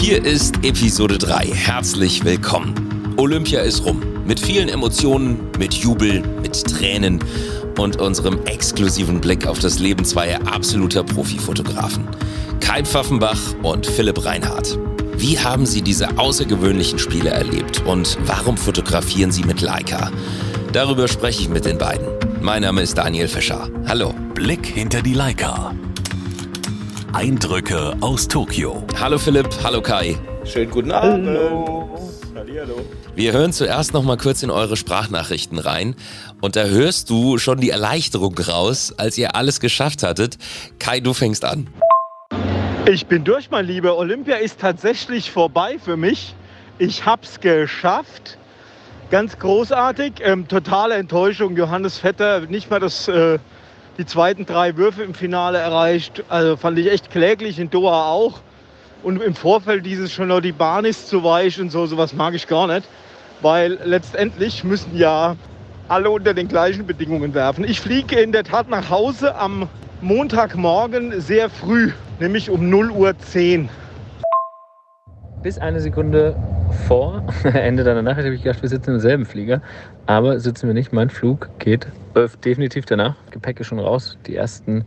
Hier ist Episode 3. Herzlich willkommen. Olympia ist rum. Mit vielen Emotionen, mit Jubel, mit Tränen und unserem exklusiven Blick auf das Leben zweier absoluter Profifotografen. Kai Pfaffenbach und Philipp Reinhardt. Wie haben Sie diese außergewöhnlichen Spiele erlebt und warum fotografieren Sie mit Leica? Darüber spreche ich mit den beiden. Mein Name ist Daniel Fischer. Hallo. Blick hinter die Leica. Eindrücke aus Tokio. Hallo Philipp, hallo Kai. Schönen guten Abend. Hallo. Hallihallo. Wir hören zuerst noch mal kurz in eure Sprachnachrichten rein und da hörst du schon die Erleichterung raus, als ihr alles geschafft hattet. Kai, du fängst an. Ich bin durch, mein Lieber. Olympia ist tatsächlich vorbei für mich. Ich hab's geschafft. Ganz großartig. Ähm, totale Enttäuschung. Johannes Vetter nicht mal das, äh, die zweiten drei Würfe im Finale erreicht. Also fand ich echt kläglich. In Doha auch. Und im Vorfeld dieses schon noch die Bahn ist zu weich und so. Sowas mag ich gar nicht. Weil letztendlich müssen ja alle unter den gleichen Bedingungen werfen. Ich fliege in der Tat nach Hause am Montagmorgen sehr früh, nämlich um 0 Uhr 10. Bis eine Sekunde vor Ende deiner Nachricht habe ich gedacht, wir sitzen im selben Flieger. Aber sitzen wir nicht. Mein Flug geht äh, definitiv danach. Gepäck ist schon raus. Die ersten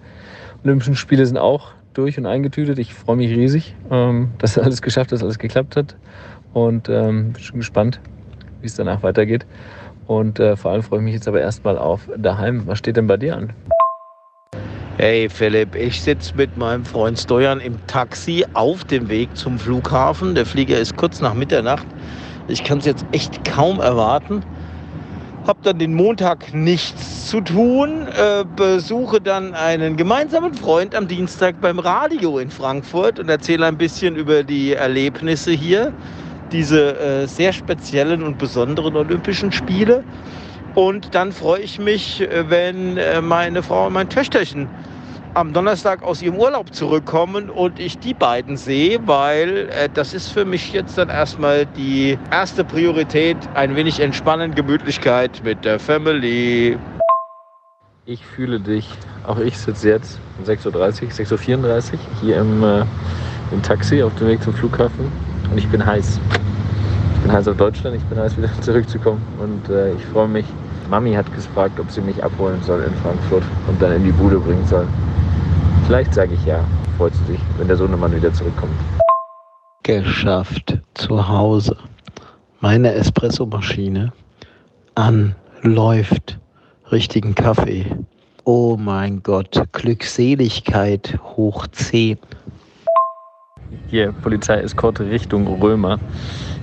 Olympischen Spiele sind auch durch und eingetütet. Ich freue mich riesig, ähm, dass alles geschafft ist, alles geklappt hat. Und ähm, bin schon gespannt, wie es danach weitergeht. Und äh, vor allem freue ich mich jetzt aber erstmal auf daheim. Was steht denn bei dir an? Hey Philipp, ich sitze mit meinem Freund Stojan im Taxi auf dem Weg zum Flughafen. Der Flieger ist kurz nach Mitternacht. Ich kann es jetzt echt kaum erwarten. Hab dann den Montag nichts zu tun, äh, besuche dann einen gemeinsamen Freund am Dienstag beim Radio in Frankfurt und erzähle ein bisschen über die Erlebnisse hier, diese äh, sehr speziellen und besonderen Olympischen Spiele. Und dann freue ich mich, äh, wenn äh, meine Frau und mein Töchterchen am Donnerstag aus ihrem Urlaub zurückkommen und ich die beiden sehe, weil äh, das ist für mich jetzt dann erstmal die erste Priorität. Ein wenig Entspannen, Gemütlichkeit mit der Family. Ich fühle dich, auch ich sitze jetzt um 6.30 Uhr, 6.34 Uhr hier im, äh, im Taxi auf dem Weg zum Flughafen und ich bin heiß. Ich bin heiß auf Deutschland, ich bin heiß wieder zurückzukommen und äh, ich freue mich. Mami hat gefragt, ob sie mich abholen soll in Frankfurt und dann in die Bude bringen soll. Vielleicht sage ich ja, freut sie sich, wenn der Sohnemann wieder zurückkommt. Geschafft. Zu Hause. Meine Espressomaschine an, läuft. Richtigen Kaffee. Oh mein Gott, Glückseligkeit hoch 10. Hier, Polizeieskorte Richtung Römer.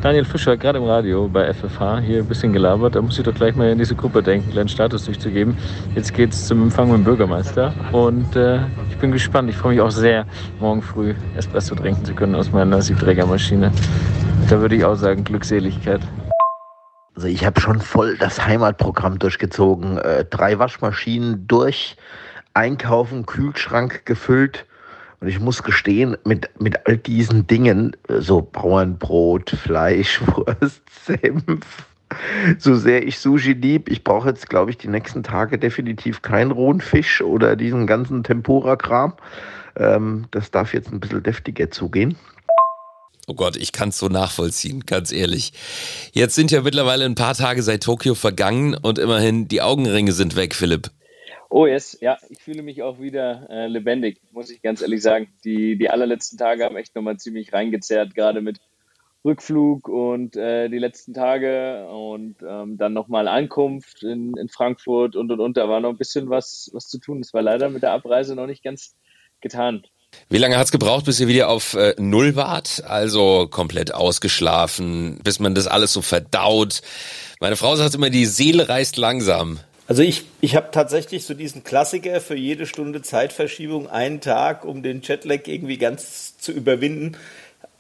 Daniel Fischer, gerade im Radio bei FFH, hier ein bisschen gelabert. Da muss ich doch gleich mal in diese Gruppe denken, einen Status durchzugeben. Jetzt geht es zum Empfang mit dem Bürgermeister und äh, ich bin gespannt. Ich freue mich auch sehr, morgen früh Espresso trinken zu können aus meiner Siebträgermaschine. Da würde ich auch sagen, Glückseligkeit. Also ich habe schon voll das Heimatprogramm durchgezogen. Äh, drei Waschmaschinen durch, einkaufen, Kühlschrank gefüllt. Und ich muss gestehen, mit, mit all diesen Dingen, äh, so Bauernbrot, Fleisch, Wurst, Senf, so sehr ich Sushi lieb, ich brauche jetzt, glaube ich, die nächsten Tage definitiv keinen rohen Fisch oder diesen ganzen Tempura-Kram. Ähm, das darf jetzt ein bisschen deftiger zugehen. Oh Gott, ich kann es so nachvollziehen, ganz ehrlich. Jetzt sind ja mittlerweile ein paar Tage seit Tokio vergangen und immerhin die Augenringe sind weg, Philipp. Oh yes, ja, ich fühle mich auch wieder äh, lebendig, muss ich ganz ehrlich sagen. Die, die allerletzten Tage haben echt nochmal ziemlich reingezerrt, gerade mit Rückflug und äh, die letzten Tage und ähm, dann nochmal Ankunft in, in Frankfurt und und und. Da war noch ein bisschen was, was zu tun. Es war leider mit der Abreise noch nicht ganz getan. Wie lange hat's gebraucht, bis ihr wieder auf äh, Null wart? Also komplett ausgeschlafen, bis man das alles so verdaut. Meine Frau sagt immer, die Seele reißt langsam. Also ich, ich habe tatsächlich so diesen Klassiker für jede Stunde Zeitverschiebung einen Tag, um den Jetlag irgendwie ganz zu überwinden.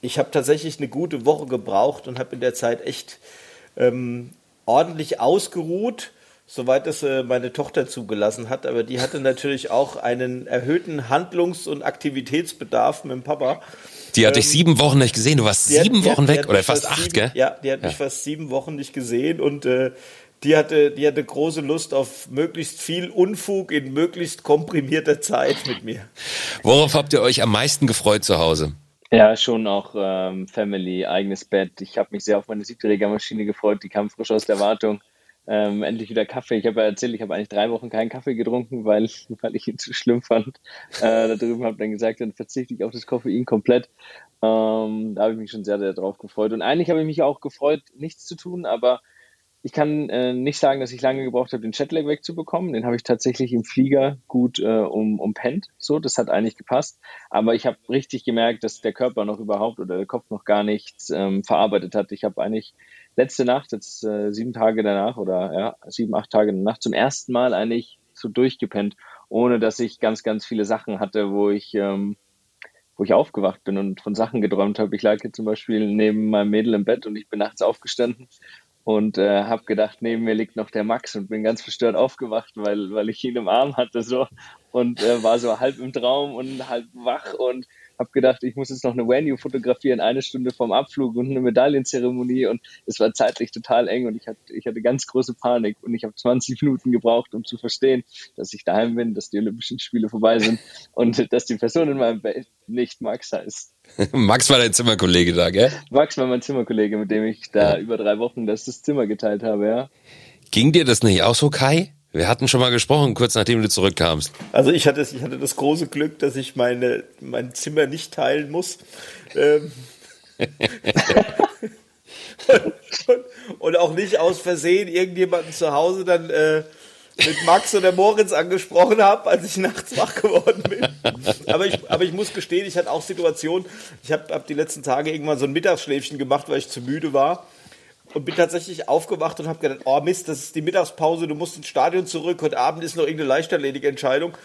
Ich habe tatsächlich eine gute Woche gebraucht und habe in der Zeit echt ähm, ordentlich ausgeruht, soweit es äh, meine Tochter zugelassen hat. Aber die hatte natürlich auch einen erhöhten Handlungs- und Aktivitätsbedarf mit dem Papa. Die hatte ich sieben Wochen nicht gesehen. Du warst hat- sieben hat- Wochen die weg hat oder mich fast acht, sieben, gell? Ja, die hat Ja. mich fast sieben Wochen nicht gesehen und äh, die hatte, die hatte große Lust auf möglichst viel Unfug in möglichst komprimierter Zeit mit mir. Worauf habt ihr euch am meisten gefreut zu Hause? Ja, schon auch ähm, Family, eigenes Bett. Ich habe mich sehr auf meine Siebträgermaschine gefreut, die kam frisch aus der Wartung. Ähm, endlich wieder Kaffee. Ich habe ja erzählt, ich habe eigentlich drei Wochen keinen Kaffee getrunken, weil, weil ich ihn zu schlimm fand. Äh, da drüben habe dann gesagt, dann verzichte ich auf das Koffein komplett. Ähm, da habe ich mich schon sehr, sehr drauf gefreut. Und eigentlich habe ich mich auch gefreut, nichts zu tun, aber ich kann äh, nicht sagen, dass ich lange gebraucht habe, den Jetlag wegzubekommen. Den habe ich tatsächlich im Flieger gut äh, um, umpennt. So, das hat eigentlich gepasst. Aber ich habe richtig gemerkt, dass der Körper noch überhaupt oder der Kopf noch gar nichts ähm, verarbeitet hat. Ich habe eigentlich letzte Nacht, jetzt äh, sieben Tage danach oder ja, sieben, acht Tage danach zum ersten Mal eigentlich so durchgepennt, ohne dass ich ganz, ganz viele Sachen hatte, wo ich ähm, wo ich aufgewacht bin und von Sachen geträumt habe. Ich lag hier zum Beispiel neben meinem Mädel im Bett und ich bin nachts aufgestanden und äh, habe gedacht, neben mir liegt noch der Max und bin ganz verstört aufgewacht, weil, weil ich ihn im Arm hatte so und äh, war so halb im Traum und halb wach und habe gedacht, ich muss jetzt noch eine Venue fotografieren, eine Stunde vorm Abflug und eine Medaillenzeremonie und es war zeitlich total eng und ich hatte, ich hatte ganz große Panik und ich habe 20 Minuten gebraucht, um zu verstehen, dass ich daheim bin, dass die Olympischen Spiele vorbei sind und dass die Person in meinem Bett nicht Max heißt. Max war dein Zimmerkollege da, gell? Max war mein Zimmerkollege, mit dem ich da ja. über drei Wochen das, das Zimmer geteilt habe, ja. Ging dir das nicht auch so, Kai? Wir hatten schon mal gesprochen, kurz nachdem du zurückkamst. Also ich hatte, ich hatte das große Glück, dass ich meine, mein Zimmer nicht teilen muss. Ähm und, und, auch nicht aus Versehen irgendjemanden zu Hause dann äh, mit Max oder Moritz angesprochen habe, als ich nachts wach geworden bin. Aber ich, aber ich muss gestehen, ich hatte auch Situationen, ich habe hab die letzten Tage irgendwann so ein Mittagsschläfchen gemacht, weil ich zu müde war und bin tatsächlich aufgewacht und habe gedacht, oh Mist, das ist die Mittagspause, du musst ins Stadion zurück, heute Abend ist noch irgendeine leicht erledige Entscheidung.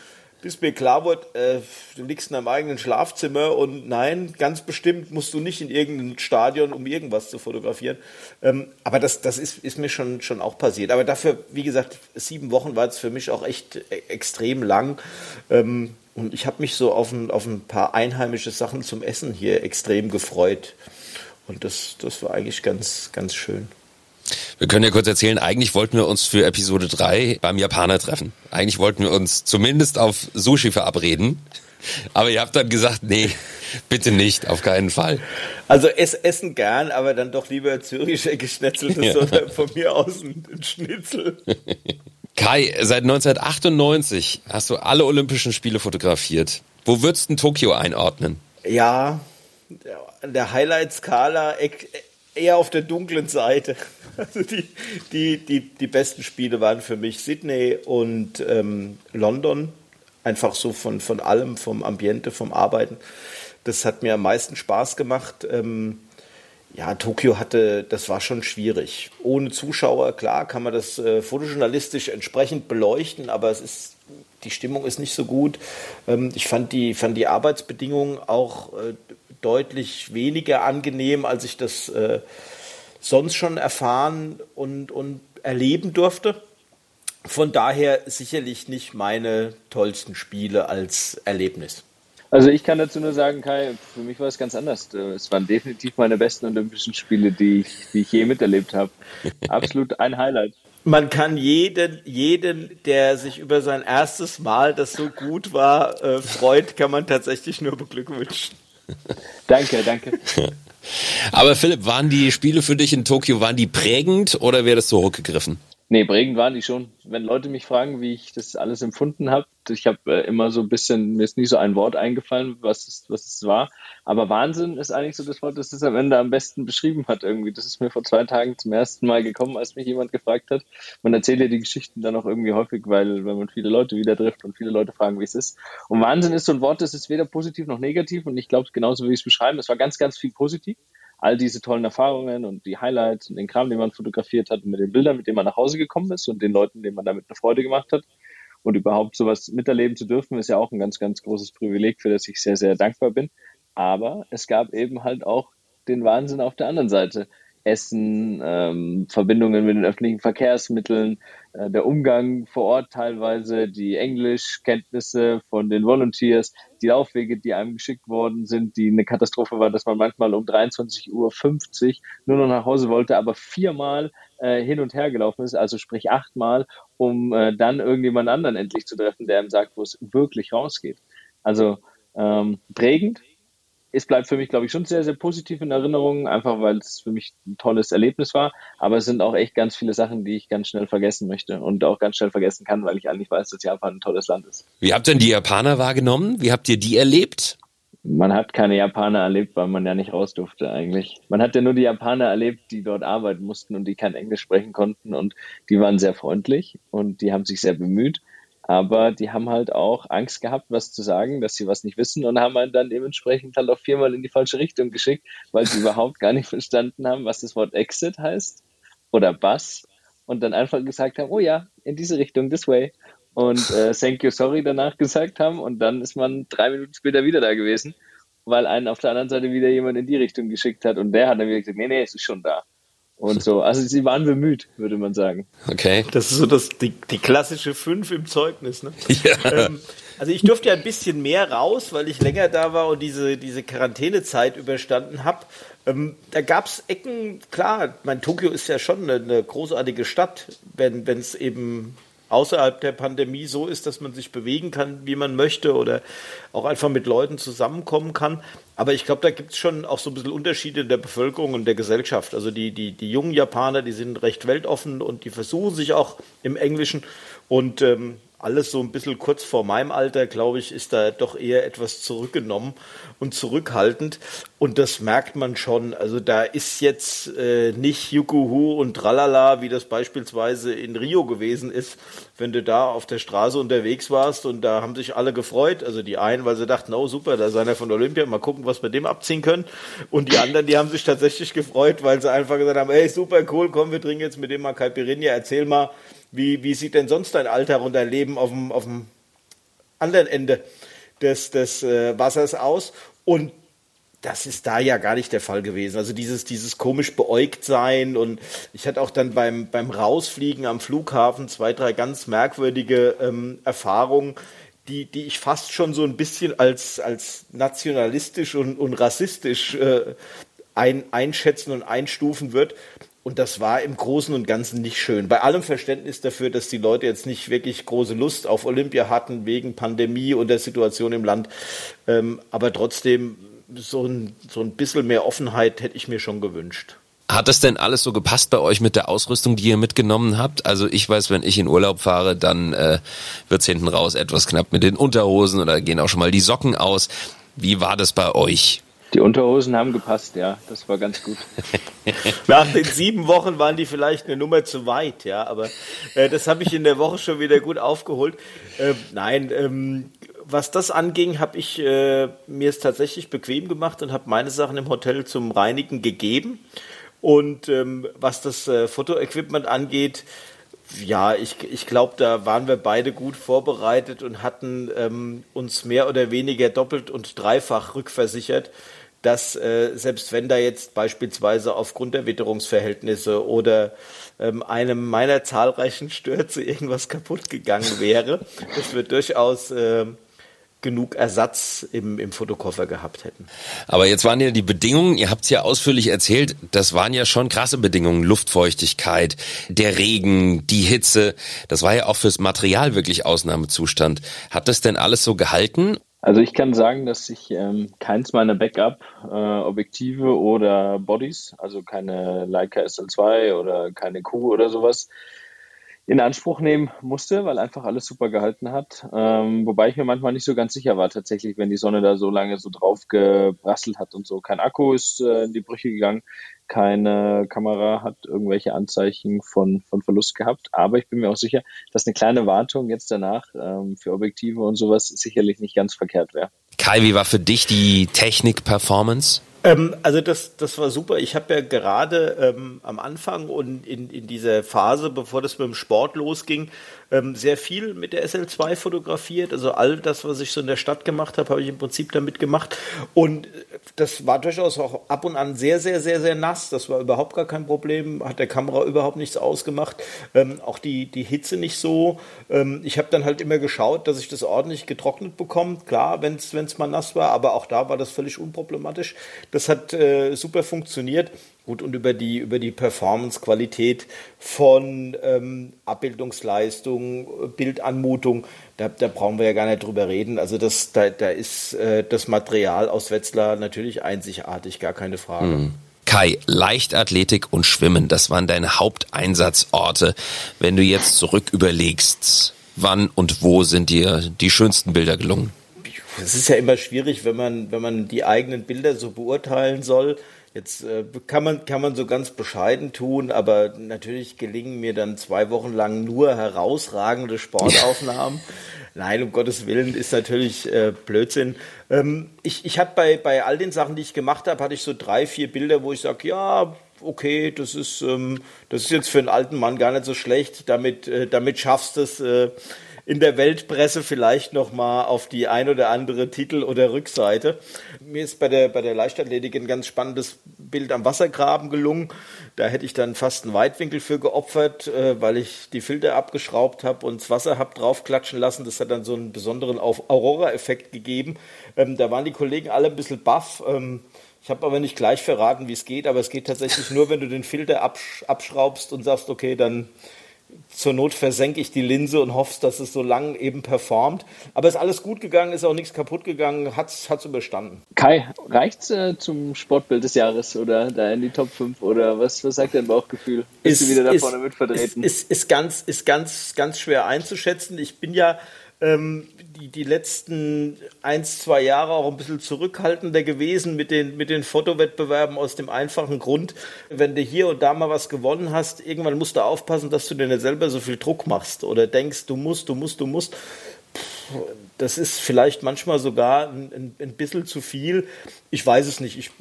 Bis mir klar wurde, äh, du liegst in deinem eigenen Schlafzimmer und nein, ganz bestimmt musst du nicht in irgendein Stadion, um irgendwas zu fotografieren. Ähm, aber das, das ist, ist mir schon, schon auch passiert. Aber dafür, wie gesagt, sieben Wochen war es für mich auch echt e extrem lang. Ähm, und ich habe mich so auf ein, auf ein paar einheimische Sachen zum Essen hier extrem gefreut. Und das, das war eigentlich ganz, ganz schön. Wir können ja kurz erzählen, eigentlich wollten wir uns für Episode 3 beim Japaner treffen. Eigentlich wollten wir uns zumindest auf Sushi verabreden. Aber ihr habt dann gesagt, nee, bitte nicht, auf keinen Fall. Also es essen gern, aber dann doch lieber züricher geschnetzeltes ja. oder von mir aus ein, Schnitzel. Kai, seit 1998 hast du alle Olympischen Spiele fotografiert. Wo würdest du Tokio einordnen? Ja, der Highlight-Skala eher auf der dunklen Seite. Also die, die, die, die besten Spiele waren für mich Sydney und ähm, London. Einfach so von, von allem, vom Ambiente, vom Arbeiten. Das hat mir am meisten Spaß gemacht. Ähm, ja, Tokio hatte, das war schon schwierig. Ohne Zuschauer, klar, kann man das äh, fotojournalistisch entsprechend beleuchten, aber es ist, die Stimmung ist nicht so gut. Ähm, ich fand die, fand die Arbeitsbedingungen auch äh, deutlich weniger angenehm, als ich das äh, sonst schon erfahren und, und erleben durfte. Von daher sicherlich nicht meine tollsten Spiele als Erlebnis. Also ich kann dazu nur sagen, Kai, für mich war es ganz anders. Es waren definitiv meine besten Olympischen Spiele, die ich, die ich je miterlebt habe. Absolut ein Highlight. Man kann jeden, jeden, der sich über sein erstes Mal, das so gut war, äh, freut, kann man tatsächlich nur beglückwünschen. danke, danke. Aber Philipp, waren die Spiele für dich in Tokio, waren die prägend oder wäre das so hochgegriffen? Nee, prägend waren die schon. Wenn Leute mich fragen, wie ich das alles empfunden habe, ich habe äh, immer so ein bisschen, mir ist nie so ein Wort eingefallen, was es, was es war. Aber Wahnsinn ist eigentlich so das Wort, das es am Ende am besten beschrieben hat irgendwie. Das ist mir vor zwei Tagen zum ersten Mal gekommen, als mich jemand gefragt hat. Man erzählt ja die Geschichten dann auch irgendwie häufig, weil, weil man viele Leute wieder trifft und viele Leute fragen, wie es ist. Und Wahnsinn ist so ein Wort, das ist weder positiv noch negativ und ich glaube, genauso wie ich es beschreiben. Es war ganz, ganz viel positiv all diese tollen Erfahrungen und die Highlights und den Kram, den man fotografiert hat und mit den Bildern, mit denen man nach Hause gekommen ist und den Leuten, denen man damit eine Freude gemacht hat. Und überhaupt sowas miterleben zu dürfen, ist ja auch ein ganz, ganz großes Privileg, für das ich sehr, sehr dankbar bin. Aber es gab eben halt auch den Wahnsinn auf der anderen Seite. Essen, ähm, Verbindungen mit den öffentlichen Verkehrsmitteln, äh, der Umgang vor Ort teilweise, die Englischkenntnisse von den Volunteers, die Laufwege, die einem geschickt worden sind, die eine Katastrophe war, dass man manchmal um 23.50 Uhr nur noch nach Hause wollte, aber viermal äh, hin und her gelaufen ist, also sprich achtmal, um äh, dann irgendjemand anderen endlich zu treffen, der ihm sagt, wo es wirklich rausgeht. Also ähm, prägend, es bleibt für mich, glaube ich, schon sehr, sehr positiv in Erinnerung, einfach weil es für mich ein tolles Erlebnis war. Aber es sind auch echt ganz viele Sachen, die ich ganz schnell vergessen möchte und auch ganz schnell vergessen kann, weil ich eigentlich weiß, dass Japan ein tolles Land ist. Wie habt ihr denn die Japaner wahrgenommen? Wie habt ihr die erlebt? Man hat keine Japaner erlebt, weil man ja nicht raus durfte eigentlich. Man hat ja nur die Japaner erlebt, die dort arbeiten mussten und die kein Englisch sprechen konnten und die waren sehr freundlich und die haben sich sehr bemüht. Aber die haben halt auch Angst gehabt, was zu sagen, dass sie was nicht wissen und haben einen dann dementsprechend halt auch viermal in die falsche Richtung geschickt, weil sie überhaupt gar nicht verstanden haben, was das Wort Exit heißt oder Bus und dann einfach gesagt haben, oh ja, in diese Richtung, this way. Und äh, thank you, sorry danach gesagt haben und dann ist man drei Minuten später wieder da gewesen, weil einen auf der anderen Seite wieder jemand in die Richtung geschickt hat und der hat dann wieder gesagt, nee, nee, es ist schon da und so. Also sie waren bemüht, würde man sagen. Okay. Das ist so das, die, die klassische Fünf im Zeugnis. Ne? Ja. Ähm, also ich durfte ja ein bisschen mehr raus, weil ich länger da war und diese, diese Quarantänezeit überstanden habe. Ähm, da gab es Ecken, klar, mein Tokio ist ja schon eine, eine großartige Stadt, wenn es eben außerhalb der Pandemie so ist, dass man sich bewegen kann, wie man möchte oder auch einfach mit Leuten zusammenkommen kann. Aber ich glaube, da gibt es schon auch so ein bisschen Unterschiede in der Bevölkerung und der Gesellschaft. Also die, die, die jungen Japaner, die sind recht weltoffen und die versuchen sich auch im Englischen. Und ähm, alles so ein bisschen kurz vor meinem Alter, glaube ich, ist da doch eher etwas zurückgenommen und zurückhaltend. Und das merkt man schon. Also da ist jetzt äh, nicht Yukuhu und Tralala, wie das beispielsweise in Rio gewesen ist, wenn du da auf der Straße unterwegs warst und da haben sich alle gefreut. Also die einen, weil sie dachten, oh super, da ist einer von Olympia, mal gucken, was wir dem abziehen können. Und die anderen, die haben sich tatsächlich gefreut, weil sie einfach gesagt haben, ey, super cool, komm, wir trinken jetzt mit dem mal Caipirinha, erzähl mal, wie, wie sieht denn sonst dein Alltag und dein Leben auf dem, auf dem anderen Ende des, des äh, Wassers aus? Und das ist da ja gar nicht der Fall gewesen. Also dieses, dieses komisch beäugt sein und ich hatte auch dann beim, beim Rausfliegen am Flughafen zwei, drei ganz merkwürdige ähm, Erfahrungen, die, die ich fast schon so ein bisschen als, als nationalistisch und, und rassistisch äh, ein, einschätzen und einstufen wird. Und das war im Großen und Ganzen nicht schön. Bei allem Verständnis dafür, dass die Leute jetzt nicht wirklich große Lust auf Olympia hatten wegen Pandemie und der Situation im Land. Ähm, aber trotzdem, so ein, so ein bisschen mehr Offenheit hätte ich mir schon gewünscht. Hat das denn alles so gepasst bei euch mit der Ausrüstung, die ihr mitgenommen habt? Also ich weiß, wenn ich in Urlaub fahre, dann äh, wird's hinten raus etwas knapp mit den Unterhosen oder gehen auch schon mal die Socken aus. Wie war das bei euch? Die Unterhosen haben gepasst, ja, das war ganz gut. Nach den sieben Wochen waren die vielleicht eine Nummer zu weit, ja, aber äh, das habe ich in der Woche schon wieder gut aufgeholt. Äh, nein, ähm, was das anging, habe ich äh, mir es tatsächlich bequem gemacht und habe meine Sachen im Hotel zum Reinigen gegeben. Und ähm, was das äh, Fotoequipment angeht, ja, ich, ich glaube, da waren wir beide gut vorbereitet und hatten ähm, uns mehr oder weniger doppelt und dreifach rückversichert dass äh, selbst wenn da jetzt beispielsweise aufgrund der Witterungsverhältnisse oder ähm, einem meiner zahlreichen Stürze irgendwas kaputt gegangen wäre, dass wir durchaus äh, genug Ersatz im, im Fotokoffer gehabt hätten. Aber jetzt waren ja die Bedingungen, ihr habt es ja ausführlich erzählt, das waren ja schon krasse Bedingungen, Luftfeuchtigkeit, der Regen, die Hitze, das war ja auch fürs Material wirklich Ausnahmezustand. Hat das denn alles so gehalten also ich kann sagen, dass ich ähm, keins meiner Backup-Objektive äh, oder Bodies, also keine Leica SL2 oder keine Q oder sowas, in Anspruch nehmen musste, weil einfach alles super gehalten hat. Ähm, wobei ich mir manchmal nicht so ganz sicher war, tatsächlich, wenn die Sonne da so lange so drauf gebrasselt hat und so. Kein Akku ist äh, in die Brüche gegangen keine Kamera hat irgendwelche Anzeichen von, von Verlust gehabt. Aber ich bin mir auch sicher, dass eine kleine Wartung jetzt danach ähm, für Objektive und sowas sicherlich nicht ganz verkehrt wäre. Kai, wie war für dich die Technik-Performance? Ähm, also das, das war super. Ich habe ja gerade ähm, am Anfang und in, in dieser Phase, bevor das mit dem Sport losging, ähm, sehr viel mit der SL2 fotografiert. Also all das, was ich so in der Stadt gemacht habe, habe ich im Prinzip damit gemacht. Und das war durchaus auch ab und an sehr, sehr, sehr, sehr nass. Das war überhaupt gar kein Problem. Hat der Kamera überhaupt nichts ausgemacht. Ähm, auch die, die Hitze nicht so. Ähm, ich habe dann halt immer geschaut, dass ich das ordentlich getrocknet bekomme. Klar, wenn es mal nass war, aber auch da war das völlig unproblematisch. Das hat äh, super funktioniert. Gut, und über die, über die Performance-Qualität von ähm, Abbildungsleistung, Bildanmutung, da, da brauchen wir ja gar nicht drüber reden. Also das, da, da ist äh, das Material aus Wetzlar natürlich einzigartig, gar keine Frage. Mhm. Kai, Leichtathletik und Schwimmen, das waren deine Haupteinsatzorte. Wenn du jetzt zurück überlegst, wann und wo sind dir die schönsten Bilder gelungen? Es ist ja immer schwierig, wenn man, wenn man die eigenen Bilder so beurteilen soll. Jetzt äh, kann, man, kann man so ganz bescheiden tun, aber natürlich gelingen mir dann zwei Wochen lang nur herausragende Sportaufnahmen. Nein, um Gottes Willen ist natürlich äh, Blödsinn. Ähm, ich ich habe bei, bei all den Sachen, die ich gemacht habe, hatte ich so drei, vier Bilder, wo ich sage, ja, okay, das ist, ähm, das ist jetzt für einen alten Mann gar nicht so schlecht. Damit, äh, damit schaffst du es, äh, in der Weltpresse vielleicht noch mal auf die ein oder andere Titel- oder Rückseite. Mir ist bei der, bei der Leichtathletik ein ganz spannendes Bild am Wassergraben gelungen. Da hätte ich dann fast einen Weitwinkel für geopfert, äh, weil ich die Filter abgeschraubt habe und das Wasser habe draufklatschen lassen. Das hat dann so einen besonderen Aurora-Effekt gegeben. Ähm, da waren die Kollegen alle ein bisschen baff. Ähm, ich habe aber nicht gleich verraten, wie es geht, aber es geht tatsächlich nur, wenn du den Filter absch abschraubst und sagst, okay, dann zur Not versenke ich die Linse und hoffe, dass es so lang eben performt. Aber ist alles gut gegangen, ist auch nichts kaputt gegangen, hat es überstanden. Kai, reicht's äh, zum Sportbild des Jahres oder da in die Top 5 oder was, was sagt dein Bauchgefühl? Bist ist, du wieder da vorne mit vertreten? Ist, ist, ist, ganz, ist ganz, ganz schwer einzuschätzen. Ich bin ja ähm, die, die letzten ein, zwei Jahre auch ein bisschen zurückhaltender gewesen mit den, mit den Fotowettbewerben aus dem einfachen Grund, wenn du hier und da mal was gewonnen hast, irgendwann musst du aufpassen, dass du dir nicht selber so viel Druck machst oder denkst, du musst, du musst, du musst das ist vielleicht manchmal sogar ein, ein, bisschen zu viel. Ich weiß es nicht. Ich,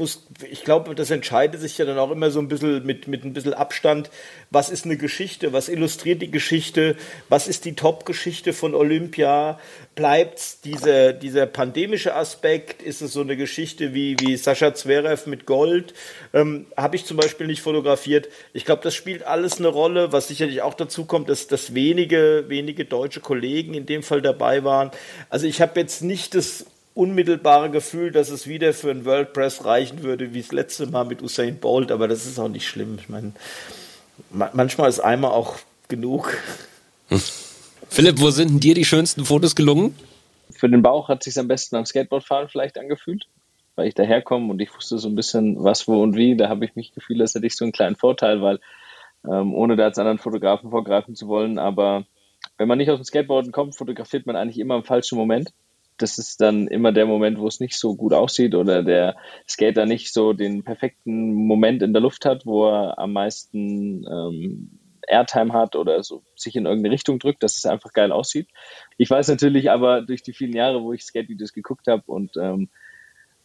ich glaube, das entscheidet sich ja dann auch immer so ein bisschen mit, mit ein bisschen Abstand. Was ist eine Geschichte? Was illustriert die Geschichte? Was ist die Top-Geschichte von Olympia? Bleibt dieser, dieser pandemische Aspekt? Ist es so eine Geschichte wie, wie Sascha Zverev mit Gold? Ähm, Habe ich zum Beispiel nicht fotografiert. Ich glaube, das spielt alles eine Rolle. Was sicherlich auch dazu kommt, dass, dass wenige, wenige deutsche Kollegen in dem Fall dabei waren. Also ich habe jetzt nicht das unmittelbare Gefühl, dass es wieder für ein World Press reichen würde, wie das letzte Mal mit Usain Bolt, aber das ist auch nicht schlimm. Ich meine, manchmal ist einmal auch genug. Philipp, wo sind denn dir die schönsten Fotos gelungen? Für den Bauch hat es sich am besten am Skateboardfahren vielleicht angefühlt, weil ich daherkomme und ich wusste so ein bisschen was, wo und wie. Da habe ich mich gefühlt, als hätte ich so einen kleinen Vorteil, weil ähm, ohne da als anderen Fotografen vorgreifen zu wollen, aber wenn man nicht aus dem Skateboarden kommt, fotografiert man eigentlich immer im falschen Moment. Das ist dann immer der Moment, wo es nicht so gut aussieht oder der Skater nicht so den perfekten Moment in der Luft hat, wo er am meisten ähm, Airtime hat oder so sich in irgendeine Richtung drückt, dass es einfach geil aussieht. Ich weiß natürlich aber durch die vielen Jahre, wo ich Skate-Videos geguckt habe und ähm,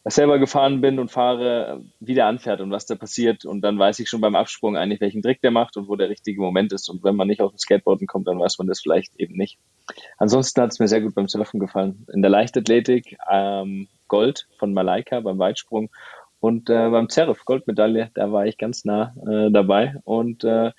selber gefahren bin und fahre, wie der anfährt und was da passiert. Und dann weiß ich schon beim Absprung eigentlich, welchen Trick der macht und wo der richtige Moment ist. Und wenn man nicht auf dem Skateboarden kommt, dann weiß man das vielleicht eben nicht. Ansonsten hat es mir sehr gut beim Surfen gefallen. In der Leichtathletik ähm, Gold von Malaika beim Weitsprung und äh, beim Zerif Goldmedaille, da war ich ganz nah äh, dabei. Und äh,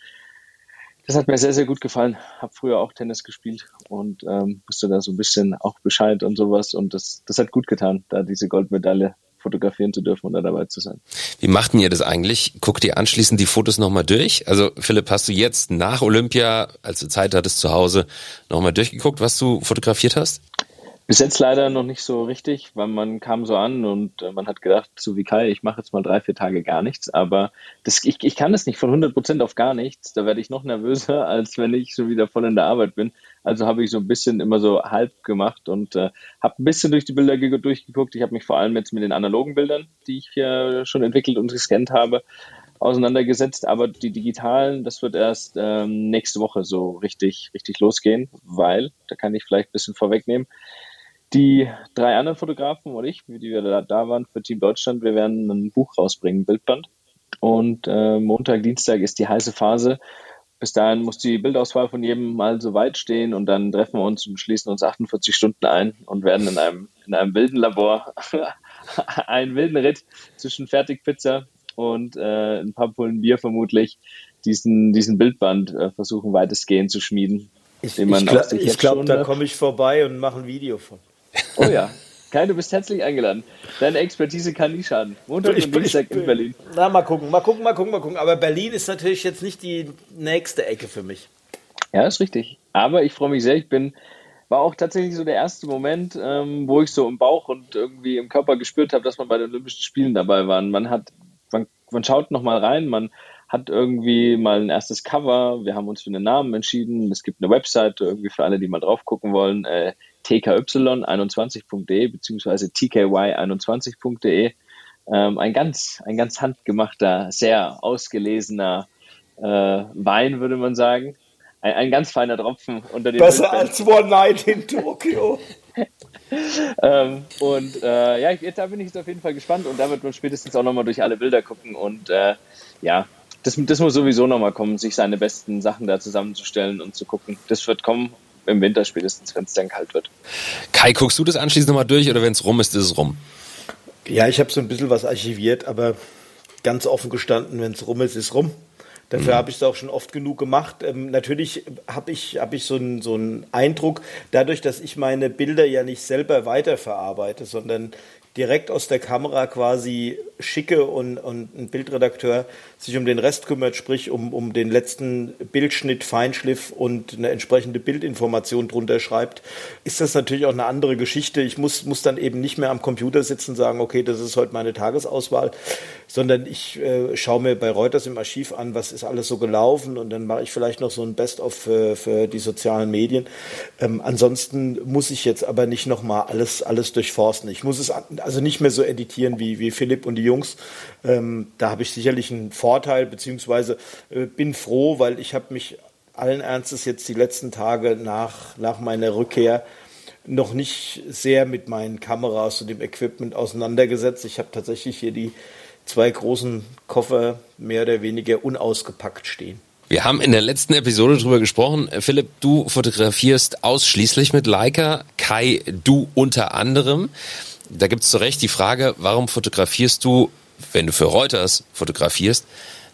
das hat mir sehr, sehr gut gefallen. Habe früher auch Tennis gespielt und ähm, wusste da so ein bisschen auch Bescheid und sowas. Und das, das hat gut getan, da diese Goldmedaille fotografieren zu dürfen und da dabei zu sein. Wie machten ihr das eigentlich? Guckt ihr anschließend die Fotos nochmal durch? Also Philipp, hast du jetzt nach Olympia, als du Zeit hattest zu Hause, nochmal durchgeguckt, was du fotografiert hast? Bis jetzt leider noch nicht so richtig, weil man kam so an und äh, man hat gedacht, so wie Kai, ich mache jetzt mal drei, vier Tage gar nichts. Aber das, ich, ich kann das nicht von 100 Prozent auf gar nichts. Da werde ich noch nervöser, als wenn ich schon wieder voll in der Arbeit bin. Also habe ich so ein bisschen immer so halb gemacht und äh, habe ein bisschen durch die Bilder durchgeguckt. Ich habe mich vor allem jetzt mit den analogen Bildern, die ich ja schon entwickelt und gescannt habe, auseinandergesetzt. Aber die digitalen, das wird erst ähm, nächste Woche so richtig, richtig losgehen, weil, da kann ich vielleicht ein bisschen vorwegnehmen, die drei anderen Fotografen und ich, die wir da, da waren für Team Deutschland, wir werden ein Buch rausbringen, Bildband. Und äh, Montag, Dienstag ist die heiße Phase. Bis dahin muss die Bildauswahl von jedem mal so weit stehen und dann treffen wir uns und schließen uns 48 Stunden ein und werden in einem, in einem wilden Labor einen wilden Ritt zwischen Fertigpizza und äh, ein paar Pullen Bier vermutlich diesen, diesen Bildband äh, versuchen weitestgehend zu schmieden. Ich, ich glaube, glaub, da komme ich vorbei und mache ein Video von. Oh ja. Kai, du bist herzlich eingeladen. Deine Expertise kann nie schaden. Montag und Dienstag in Berlin. Na, mal gucken, mal gucken, mal gucken, mal gucken. Aber Berlin ist natürlich jetzt nicht die nächste Ecke für mich. Ja, ist richtig. Aber ich freue mich sehr. Ich bin, war auch tatsächlich so der erste Moment, ähm, wo ich so im Bauch und irgendwie im Körper gespürt habe, dass man bei den Olympischen Spielen dabei war. Man hat, man, man schaut noch mal rein, man hat irgendwie mal ein erstes Cover. Wir haben uns für einen Namen entschieden. Es gibt eine Webseite irgendwie für alle, die mal drauf gucken wollen. Äh, tky21.de beziehungsweise tky21.de. Ähm, ein ganz, ein ganz handgemachter, sehr ausgelesener äh, Wein, würde man sagen. Ein, ein ganz feiner Tropfen unter den Besser als One Night in Tokio. ähm, und äh, ja, jetzt, da bin ich jetzt auf jeden Fall gespannt und da wird man spätestens auch nochmal durch alle Bilder gucken und äh, ja, das, das muss sowieso nochmal kommen, sich seine besten Sachen da zusammenzustellen und zu gucken. Das wird kommen im Winter spätestens, wenn es dann kalt wird. Kai, guckst du das anschließend nochmal durch oder wenn es rum ist, ist es rum? Ja, ich habe so ein bisschen was archiviert, aber ganz offen gestanden, wenn es rum ist, ist rum. Dafür mhm. habe ich es auch schon oft genug gemacht. Ähm, natürlich habe ich, hab ich so einen so Eindruck, dadurch, dass ich meine Bilder ja nicht selber weiterverarbeite, sondern direkt aus der Kamera quasi schicke und, und ein Bildredakteur sich um den Rest kümmert, sprich um, um den letzten Bildschnitt, Feinschliff und eine entsprechende Bildinformation drunter schreibt, ist das natürlich auch eine andere Geschichte. Ich muss, muss dann eben nicht mehr am Computer sitzen und sagen, okay, das ist heute meine Tagesauswahl, sondern ich äh, schaue mir bei Reuters im Archiv an, was ist alles so gelaufen und dann mache ich vielleicht noch so ein Best-of für, für die sozialen Medien. Ähm, ansonsten muss ich jetzt aber nicht nochmal alles, alles durchforsten. Ich muss es also nicht mehr so editieren wie, wie Philipp und die Jungs. Ähm, da habe ich sicherlich einen Vorteil, beziehungsweise äh, bin froh, weil ich habe mich allen Ernstes jetzt die letzten Tage nach, nach meiner Rückkehr noch nicht sehr mit meinen Kameras und dem Equipment auseinandergesetzt. Ich habe tatsächlich hier die zwei großen Koffer mehr oder weniger unausgepackt stehen. Wir haben in der letzten Episode darüber gesprochen. Philipp, du fotografierst ausschließlich mit Leica. Kai, du unter anderem. Da gibt es zu Recht die Frage, warum fotografierst du, wenn du für Reuters fotografierst,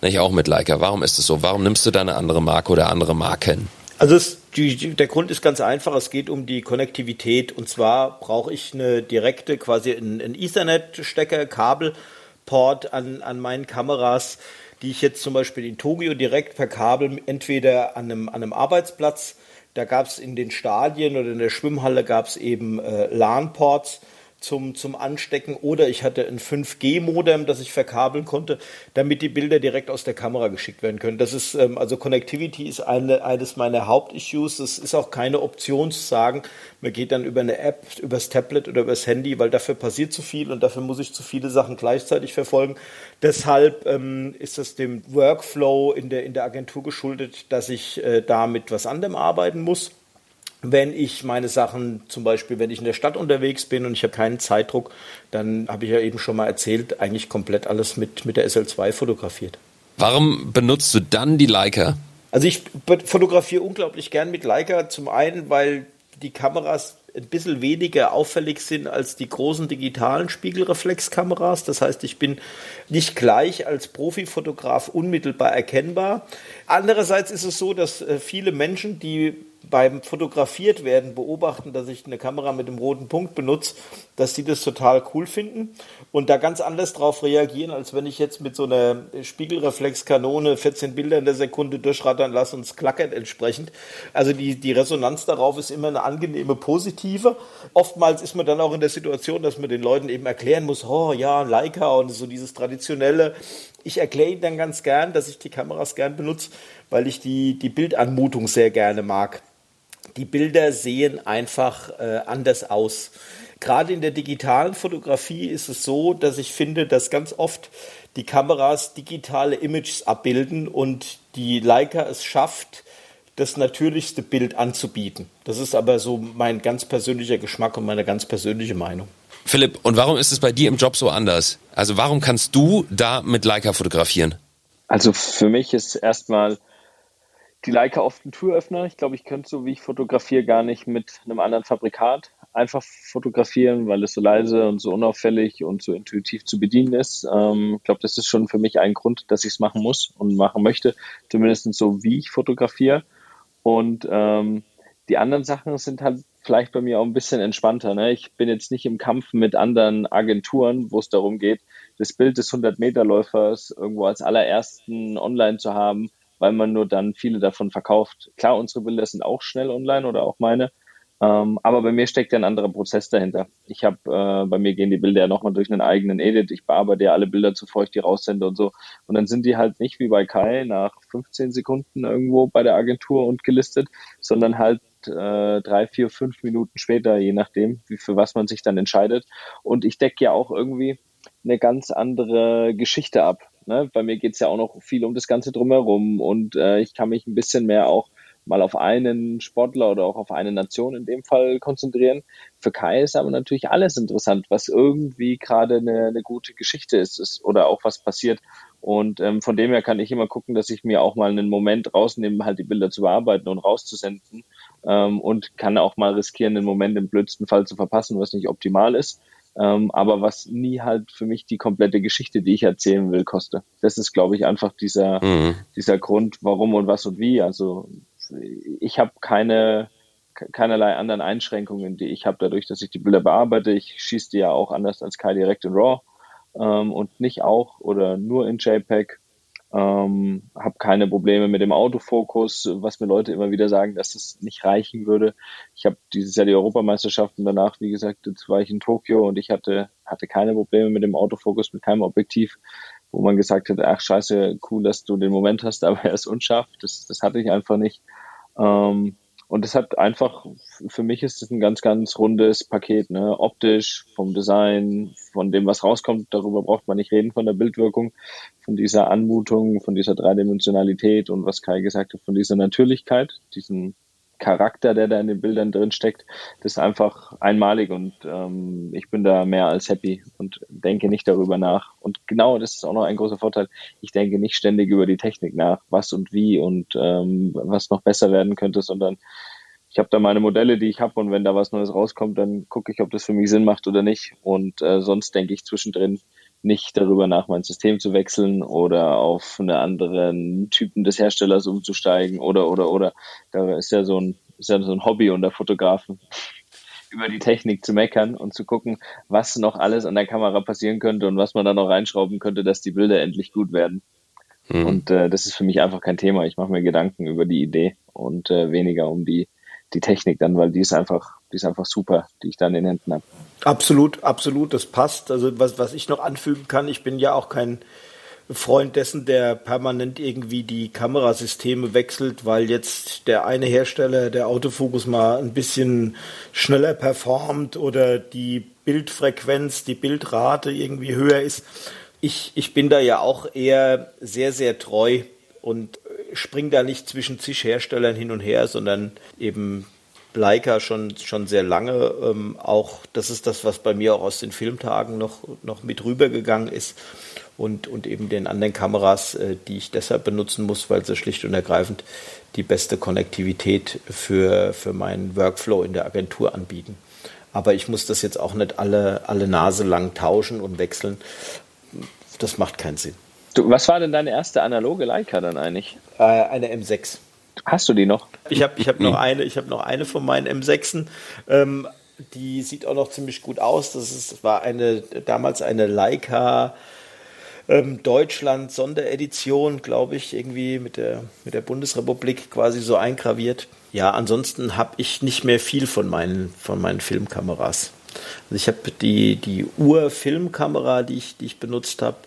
nicht auch mit Leica? Warum ist es so? Warum nimmst du da eine andere Marke oder andere Marken? Also es, die, der Grund ist ganz einfach. Es geht um die Konnektivität. Und zwar brauche ich eine direkte, quasi ein, Ethernet-Stecker, Kabelport an, an meinen Kameras die ich jetzt zum Beispiel in Tokio direkt per Kabel entweder an einem, an einem Arbeitsplatz, da gab es in den Stadien oder in der Schwimmhalle gab es eben äh, LAN-Ports zum, zum Anstecken oder ich hatte ein 5G-Modem, das ich verkabeln konnte, damit die Bilder direkt aus der Kamera geschickt werden können. Das ist, ähm, also Connectivity ist eine, eines meiner Hauptissues. Das ist auch keine Option zu sagen, man geht dann über eine App, übers Tablet oder übers Handy, weil dafür passiert zu viel und dafür muss ich zu viele Sachen gleichzeitig verfolgen. Deshalb ähm, ist das dem Workflow in der, in der Agentur geschuldet, dass ich äh, da mit was anderem arbeiten muss wenn ich meine Sachen, zum Beispiel, wenn ich in der Stadt unterwegs bin und ich habe keinen Zeitdruck, dann habe ich ja eben schon mal erzählt, eigentlich komplett alles mit, mit der SL2 fotografiert. Warum benutzt du dann die Leica? Also ich fotografiere unglaublich gern mit Leica. Zum einen, weil die Kameras ein bisschen weniger auffällig sind als die großen digitalen Spiegelreflexkameras. Das heißt, ich bin nicht gleich als Profifotograf unmittelbar erkennbar. Andererseits ist es so, dass äh, viele Menschen, die beim Fotografiert werden beobachten, dass ich eine Kamera mit dem roten Punkt benutze, dass die das total cool finden und da ganz anders drauf reagieren, als wenn ich jetzt mit so einer Spiegelreflexkanone 14 Bilder in der Sekunde durchrattern lasse und es klackert entsprechend. Also die, die Resonanz darauf ist immer eine angenehme positive. Oftmals ist man dann auch in der Situation, dass man den Leuten eben erklären muss, oh ja, Leica und so dieses traditionelle. Ich erkläre ihnen dann ganz gern, dass ich die Kameras gern benutze, weil ich die, die Bildanmutung sehr gerne mag die Bilder sehen einfach äh, anders aus. Gerade in der digitalen Fotografie ist es so, dass ich finde, dass ganz oft die Kameras digitale Images abbilden und die Leica es schafft, das natürlichste Bild anzubieten. Das ist aber so mein ganz persönlicher Geschmack und meine ganz persönliche Meinung. Philipp, und warum ist es bei dir im Job so anders? Also warum kannst du da mit Leica fotografieren? Also für mich ist erstmal die Leica oft ein Türöffner. Ich glaube, ich könnte so, wie ich fotografiere, gar nicht mit einem anderen Fabrikat einfach fotografieren, weil es so leise und so unauffällig und so intuitiv zu bedienen ist. Ähm, ich glaube, das ist schon für mich ein Grund, dass ich es machen muss und machen möchte, zumindest so, wie ich fotografiere. Und ähm, die anderen Sachen sind halt vielleicht bei mir auch ein bisschen entspannter. Ne? Ich bin jetzt nicht im Kampf mit anderen Agenturen, wo es darum geht, das Bild des 100-Meter-Läufers irgendwo als allerersten online zu haben, weil man nur dann viele davon verkauft. Klar, unsere Bilder sind auch schnell online oder auch meine, ähm, aber bei mir steckt ja ein anderer Prozess dahinter. Ich habe, äh, bei mir gehen die Bilder ja nochmal durch einen eigenen Edit. Ich bearbeite ja alle Bilder, zuvor ich die raussende und so. Und dann sind die halt nicht wie bei Kai nach 15 Sekunden irgendwo bei der Agentur und gelistet, sondern halt äh, drei, vier, fünf Minuten später, je nachdem, wie für was man sich dann entscheidet. Und ich decke ja auch irgendwie eine ganz andere Geschichte ab. Ne? Bei mir geht's ja auch noch viel um das Ganze drumherum und äh, ich kann mich ein bisschen mehr auch mal auf einen Sportler oder auch auf eine Nation in dem Fall konzentrieren. Für Kai ist aber natürlich alles interessant, was irgendwie gerade eine, eine gute Geschichte ist, ist oder auch was passiert. Und ähm, von dem her kann ich immer gucken, dass ich mir auch mal einen Moment rausnehme, halt die Bilder zu bearbeiten und rauszusenden ähm, und kann auch mal riskieren, den Moment im blödsten Fall zu verpassen, was nicht optimal ist. Ähm, aber was nie halt für mich die komplette Geschichte, die ich erzählen will, koste. Das ist, glaube ich, einfach dieser, mhm. dieser Grund, warum und was und wie. Also ich habe keine keinerlei anderen Einschränkungen, die ich habe dadurch, dass ich die Bilder bearbeite. Ich schieße die ja auch anders als Kai direkt in RAW ähm, und nicht auch oder nur in JPEG. Ähm, habe keine Probleme mit dem Autofokus, was mir Leute immer wieder sagen, dass es nicht reichen würde. Ich habe dieses Jahr die Europameisterschaften danach, wie gesagt, jetzt war ich in Tokio und ich hatte, hatte keine Probleme mit dem Autofokus, mit keinem Objektiv, wo man gesagt hat, ach scheiße, cool, dass du den Moment hast, aber er ist unscharf. Das, das hatte ich einfach nicht. Ähm, und es hat einfach, für mich ist es ein ganz, ganz rundes Paket, ne? Optisch, vom Design, von dem, was rauskommt, darüber braucht man nicht reden, von der Bildwirkung, von dieser Anmutung, von dieser Dreidimensionalität und was Kai gesagt hat, von dieser Natürlichkeit, diesen Charakter, der da in den Bildern drin steckt, das ist einfach einmalig und ähm, ich bin da mehr als happy und denke nicht darüber nach. Und genau, das ist auch noch ein großer Vorteil. Ich denke nicht ständig über die Technik nach, was und wie und ähm, was noch besser werden könnte, sondern ich habe da meine Modelle, die ich habe und wenn da was Neues rauskommt, dann gucke ich, ob das für mich Sinn macht oder nicht. Und äh, sonst denke ich zwischendrin nicht darüber nach, mein System zu wechseln oder auf einen anderen Typen des Herstellers umzusteigen oder oder oder. Da ist ja so ein, ist ja so ein Hobby unter Fotografen über die Technik zu meckern und zu gucken, was noch alles an der Kamera passieren könnte und was man da noch reinschrauben könnte, dass die Bilder endlich gut werden. Mhm. Und äh, das ist für mich einfach kein Thema. Ich mache mir Gedanken über die Idee und äh, weniger um die die Technik dann, weil die ist einfach, die ist einfach super, die ich dann in den Händen habe. Absolut, absolut, das passt. Also was, was ich noch anfügen kann, ich bin ja auch kein Freund dessen, der permanent irgendwie die Kamerasysteme wechselt, weil jetzt der eine Hersteller, der Autofokus mal ein bisschen schneller performt oder die Bildfrequenz, die Bildrate irgendwie höher ist. Ich, ich bin da ja auch eher sehr, sehr treu und springe da nicht zwischen zig Herstellern hin und her, sondern eben Leica schon, schon sehr lange. Ähm, auch das ist das, was bei mir auch aus den Filmtagen noch, noch mit rübergegangen ist. Und, und eben den anderen Kameras, äh, die ich deshalb benutzen muss, weil sie schlicht und ergreifend die beste Konnektivität für, für meinen Workflow in der Agentur anbieten. Aber ich muss das jetzt auch nicht alle, alle Nase lang tauschen und wechseln. Das macht keinen Sinn. Du, was war denn deine erste analoge Leica dann eigentlich? Äh, eine M6. Hast du die noch? Ich habe ich hab noch eine, ich habe noch eine von meinen M6en. Ähm, die sieht auch noch ziemlich gut aus. Das ist, war eine damals eine Leica ähm, Deutschland Sonderedition, glaube ich, irgendwie mit der mit der Bundesrepublik quasi so eingraviert. Ja, ansonsten habe ich nicht mehr viel von meinen von meinen Filmkameras. Also ich habe die die Ur-Filmkamera, die ich die ich benutzt habe,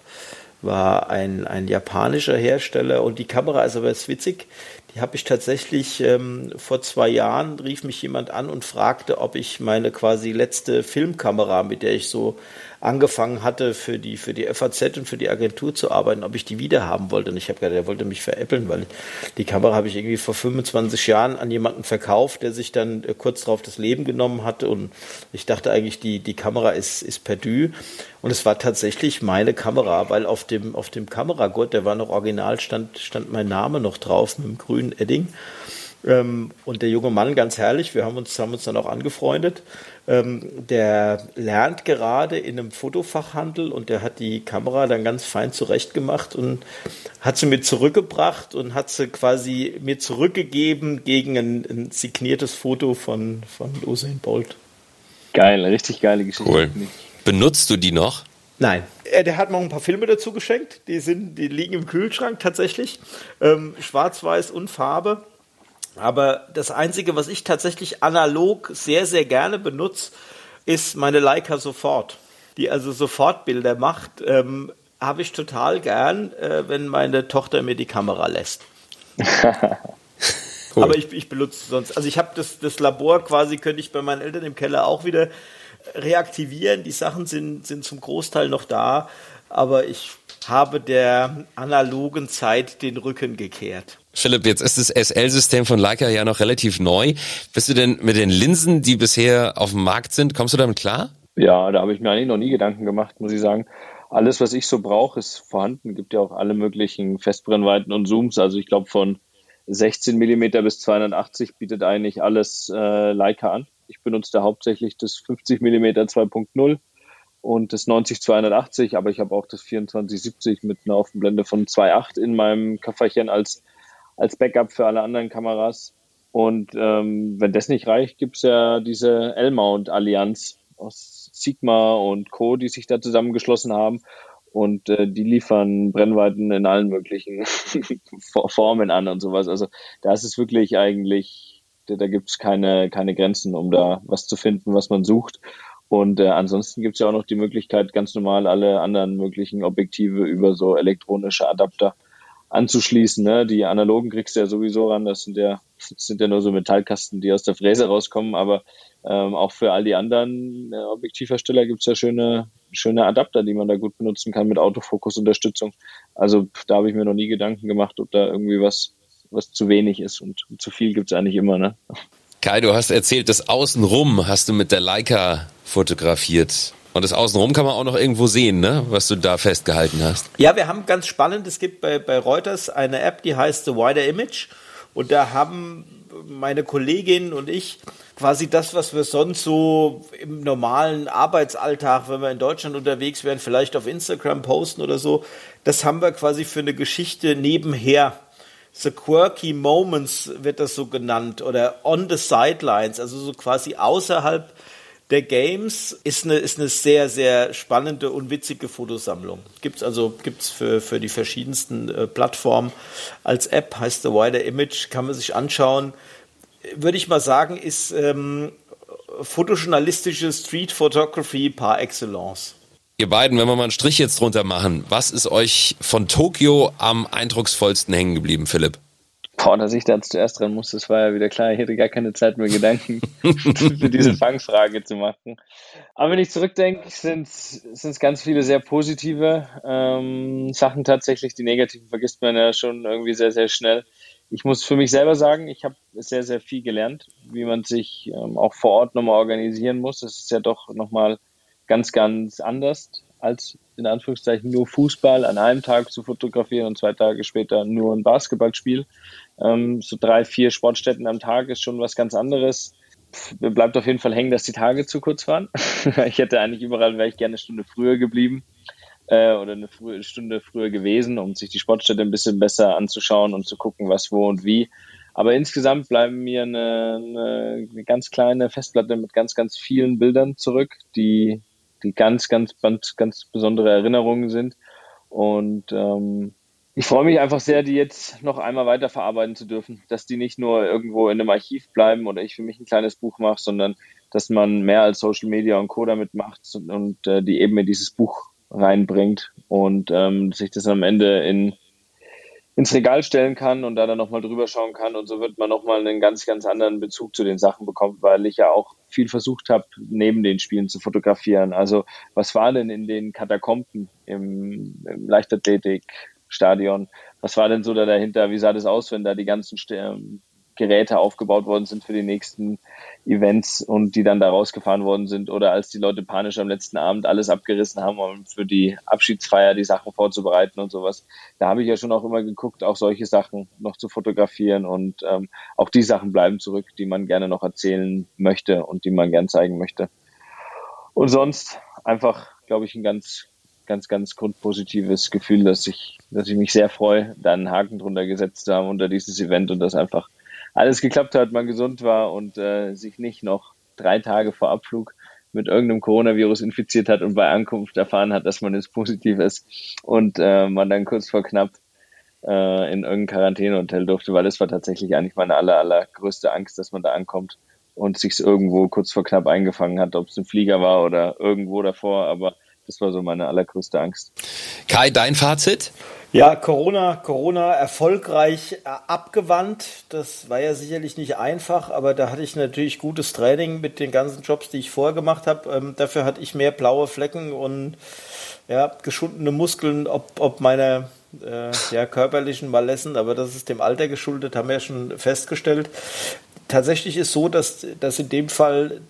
war ein, ein japanischer Hersteller und die Kamera ist aber jetzt witzig. Die habe ich tatsächlich ähm, vor zwei Jahren rief mich jemand an und fragte, ob ich meine quasi letzte Filmkamera, mit der ich so angefangen hatte, für die, für die FAZ und für die Agentur zu arbeiten, ob ich die wieder haben wollte. Und ich habe gesagt, er wollte mich veräppeln, weil die Kamera habe ich irgendwie vor 25 Jahren an jemanden verkauft, der sich dann äh, kurz darauf das Leben genommen hatte. Und ich dachte eigentlich, die, die Kamera ist, ist perdu. Und es war tatsächlich meine Kamera, weil auf dem, auf dem Kameragurt, der war noch original, stand, stand mein Name noch drauf mit dem grünen Edding. Ähm, und der junge Mann, ganz herrlich, wir haben uns, haben uns dann auch angefreundet. Ähm, der lernt gerade in einem Fotofachhandel und der hat die Kamera dann ganz fein zurechtgemacht und hat sie mir zurückgebracht und hat sie quasi mir zurückgegeben gegen ein, ein signiertes Foto von, von Usain Bolt. Geil, richtig geile Geschichte. Cool. Benutzt du die noch? Nein. Äh, der hat mir auch ein paar Filme dazu geschenkt. Die, sind, die liegen im Kühlschrank tatsächlich. Ähm, Schwarz-Weiß und Farbe. Aber das Einzige, was ich tatsächlich analog sehr, sehr gerne benutze, ist meine Leica Sofort, die also Sofortbilder macht. Ähm, Habe ich total gern, äh, wenn meine Tochter mir die Kamera lässt. cool. Aber ich, ich benutze sonst, also ich habe das, das Labor quasi, könnte ich bei meinen Eltern im Keller auch wieder reaktivieren. Die Sachen sind, sind zum Großteil noch da, aber ich habe der analogen Zeit den Rücken gekehrt. Philipp, jetzt ist das SL-System von Leica ja noch relativ neu. Bist du denn mit den Linsen, die bisher auf dem Markt sind, kommst du damit klar? Ja, da habe ich mir eigentlich noch nie Gedanken gemacht, muss ich sagen. Alles, was ich so brauche, ist vorhanden. Es gibt ja auch alle möglichen Festbrennweiten und Zooms. Also ich glaube von 16 mm bis 280 bietet eigentlich alles äh, Leica an. Ich benutze da hauptsächlich das 50 mm 2.0 und das 90-280, aber ich habe auch das 24-70 mit einer Offenblende von 2.8 in meinem Kofferchen als als Backup für alle anderen Kameras. Und ähm, wenn das nicht reicht, gibt es ja diese L-Mount-Allianz aus Sigma und Co., die sich da zusammengeschlossen haben. Und äh, die liefern Brennweiten in allen möglichen Formen an und sowas. Also da ist es wirklich eigentlich, da, da gibt es keine, keine Grenzen, um da was zu finden, was man sucht. Und äh, ansonsten gibt es ja auch noch die Möglichkeit, ganz normal alle anderen möglichen Objektive über so elektronische Adapter anzuschließen. Ne? Die analogen kriegst du ja sowieso ran, das sind ja, das sind ja nur so Metallkasten, die aus der Fräse rauskommen, aber ähm, auch für all die anderen äh, Objektivhersteller gibt's ja schöne, schöne Adapter, die man da gut benutzen kann mit Autofokusunterstützung. Also da habe ich mir noch nie Gedanken gemacht, ob da irgendwie was, was zu wenig ist und zu viel gibt's eigentlich immer. Ne? Kai, du hast erzählt, das Außenrum hast du mit der Leica fotografiert. Und das Außenrum kann man auch noch irgendwo sehen, ne? was du da festgehalten hast. Ja, wir haben ganz spannend, es gibt bei, bei Reuters eine App, die heißt The Wider Image. Und da haben meine Kollegin und ich quasi das, was wir sonst so im normalen Arbeitsalltag, wenn wir in Deutschland unterwegs wären, vielleicht auf Instagram posten oder so, das haben wir quasi für eine Geschichte nebenher. The Quirky Moments wird das so genannt oder on the sidelines, also so quasi außerhalb der Games ist eine, ist eine sehr, sehr spannende und witzige Fotosammlung. Gibt es also gibt's für, für die verschiedensten äh, Plattformen. Als App heißt The Wider Image, kann man sich anschauen. Würde ich mal sagen, ist ähm, fotojournalistische Street Photography par excellence. Ihr beiden, wenn wir mal einen Strich jetzt drunter machen, was ist euch von Tokio am eindrucksvollsten hängen geblieben, Philipp? Boah, dass ich da zuerst dran musste, das war ja wieder klar. Ich hatte gar keine Zeit mehr, Gedanken für diese Fangfrage zu machen. Aber wenn ich zurückdenke, sind es ganz viele sehr positive ähm, Sachen tatsächlich. Die negativen vergisst man ja schon irgendwie sehr, sehr schnell. Ich muss für mich selber sagen, ich habe sehr, sehr viel gelernt, wie man sich ähm, auch vor Ort nochmal organisieren muss. Das ist ja doch nochmal ganz, ganz anders als in Anführungszeichen nur Fußball an einem Tag zu fotografieren und zwei Tage später nur ein Basketballspiel. Ähm, so drei, vier Sportstätten am Tag ist schon was ganz anderes. Mir bleibt auf jeden Fall hängen, dass die Tage zu kurz waren. ich hätte eigentlich überall, wäre ich gerne eine Stunde früher geblieben äh, oder eine frühe, Stunde früher gewesen, um sich die Sportstätte ein bisschen besser anzuschauen und zu gucken, was, wo und wie. Aber insgesamt bleiben mir eine, eine, eine ganz kleine Festplatte mit ganz, ganz vielen Bildern zurück, die die ganz, ganz, ganz, ganz besondere Erinnerungen sind. Und ähm, ich freue mich einfach sehr, die jetzt noch einmal weiterverarbeiten zu dürfen, dass die nicht nur irgendwo in einem Archiv bleiben oder ich für mich ein kleines Buch mache, sondern dass man mehr als Social Media und Co. damit macht und, und äh, die eben in dieses Buch reinbringt und ähm, sich das am Ende in ins Regal stellen kann und da dann nochmal drüber schauen kann. Und so wird man nochmal einen ganz, ganz anderen Bezug zu den Sachen bekommen, weil ich ja auch viel versucht habe, neben den Spielen zu fotografieren. Also was war denn in den Katakomben im, im Leichtathletikstadion? Was war denn so da dahinter? Wie sah das aus, wenn da die ganzen Geräte aufgebaut worden sind für die nächsten Events und die dann da rausgefahren worden sind oder als die Leute panisch am letzten Abend alles abgerissen haben, um für die Abschiedsfeier die Sachen vorzubereiten und sowas. Da habe ich ja schon auch immer geguckt, auch solche Sachen noch zu fotografieren und ähm, auch die Sachen bleiben zurück, die man gerne noch erzählen möchte und die man gern zeigen möchte. Und sonst einfach, glaube ich, ein ganz ganz, ganz grundpositives Gefühl, dass ich, dass ich mich sehr freue, da einen Haken drunter gesetzt zu haben unter dieses Event und dass einfach alles geklappt hat, man gesund war und äh, sich nicht noch drei Tage vor Abflug mit irgendeinem Coronavirus infiziert hat und bei Ankunft erfahren hat, dass man jetzt positiv ist und äh, man dann kurz vor knapp äh, in irgendein Quarantänehotel durfte, weil das war tatsächlich eigentlich meine aller, allergrößte Angst, dass man da ankommt und sich irgendwo kurz vor knapp eingefangen hat, ob es ein Flieger war oder irgendwo davor, aber das war so meine allergrößte Angst. Kai, dein Fazit? Ja, Corona, Corona erfolgreich äh, abgewandt. Das war ja sicherlich nicht einfach, aber da hatte ich natürlich gutes Training mit den ganzen Jobs, die ich vorher gemacht habe. Ähm, dafür hatte ich mehr blaue Flecken und ja, geschundene Muskeln, ob, ob meiner äh, ja, körperlichen Malessen, aber das ist dem Alter geschuldet, haben wir ja schon festgestellt. Tatsächlich ist so, dass, dass in dem Fall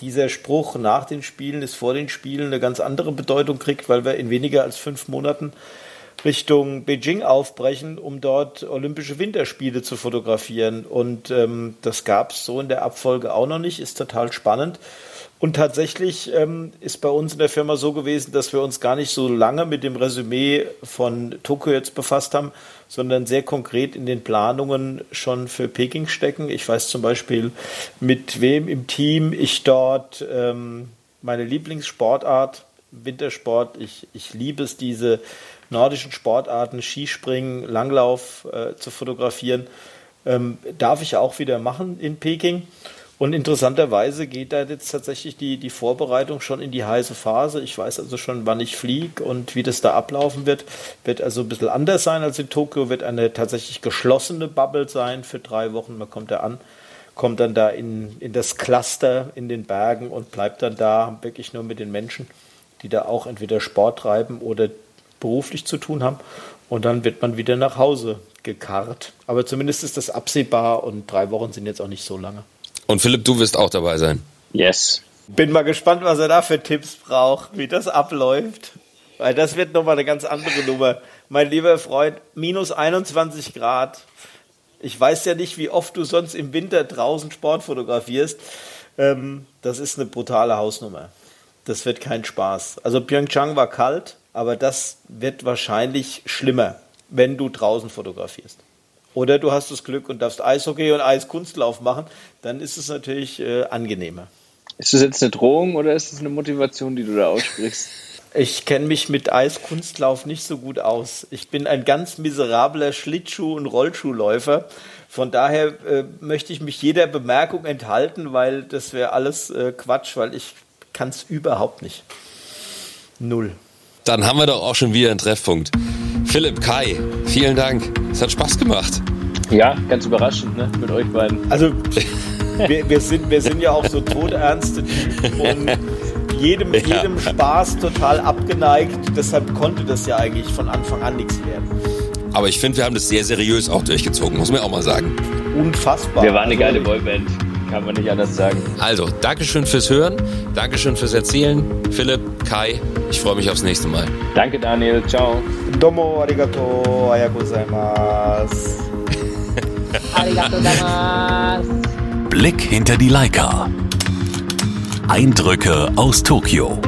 dieser Spruch nach den Spielen ist vor den Spielen eine ganz andere Bedeutung kriegt, weil wir in weniger als fünf Monaten Richtung Beijing aufbrechen, um dort Olympische Winterspiele zu fotografieren. Und ähm, das gab es so in der Abfolge auch noch nicht, ist total spannend. Und tatsächlich ähm, ist bei uns in der Firma so gewesen, dass wir uns gar nicht so lange mit dem Resümee von Tokio jetzt befasst haben, sondern sehr konkret in den Planungen schon für Peking stecken. Ich weiß zum Beispiel, mit wem im Team ich dort ähm, meine Lieblingssportart, Wintersport, ich, ich liebe es, diese nordischen Sportarten, Skispringen, Langlauf äh, zu fotografieren, ähm, darf ich auch wieder machen in Peking. Und interessanterweise geht da jetzt tatsächlich die, die Vorbereitung schon in die heiße Phase. Ich weiß also schon, wann ich fliege und wie das da ablaufen wird. Wird also ein bisschen anders sein als in Tokio, wird eine tatsächlich geschlossene Bubble sein für drei Wochen. Man kommt da an, kommt dann da in, in das Cluster in den Bergen und bleibt dann da wirklich nur mit den Menschen, die da auch entweder Sport treiben oder beruflich zu tun haben. Und dann wird man wieder nach Hause gekarrt. Aber zumindest ist das absehbar und drei Wochen sind jetzt auch nicht so lange. Und Philipp, du wirst auch dabei sein. Yes. Bin mal gespannt, was er da für Tipps braucht, wie das abläuft. Weil das wird nochmal eine ganz andere Nummer. Mein lieber Freund, minus 21 Grad. Ich weiß ja nicht, wie oft du sonst im Winter draußen Sport fotografierst. Ähm, das ist eine brutale Hausnummer. Das wird kein Spaß. Also Pyeongchang war kalt, aber das wird wahrscheinlich schlimmer, wenn du draußen fotografierst. Oder du hast das Glück und darfst Eishockey und Eiskunstlauf machen, dann ist es natürlich äh, angenehmer. Ist das jetzt eine Drohung oder ist es eine Motivation, die du da aussprichst? Ich kenne mich mit Eiskunstlauf nicht so gut aus. Ich bin ein ganz miserabler Schlittschuh- und Rollschuhläufer. Von daher äh, möchte ich mich jeder Bemerkung enthalten, weil das wäre alles äh, Quatsch, weil ich kann es überhaupt nicht. Null. Dann haben wir doch auch schon wieder einen Treffpunkt. Philipp, Kai, vielen Dank. Es hat Spaß gemacht. Ja, ganz überraschend, ne? Mit euch beiden. Also, wir, wir, sind, wir sind ja auch so todernste Typen und jedem, ja. jedem Spaß total abgeneigt. Deshalb konnte das ja eigentlich von Anfang an nichts werden. Aber ich finde, wir haben das sehr seriös auch durchgezogen, muss man auch mal sagen. Unfassbar. Wir waren eine geile Boyband kann man nicht anders sagen. Also, Dankeschön fürs Hören, Dankeschön fürs Erzählen. Philipp, Kai, ich freue mich aufs nächste Mal. Danke, Daniel. Ciao. Domo arigato, ayaku gozaimasu. arigato gozaimasu. Blick hinter die Leica. Eindrücke aus Tokio.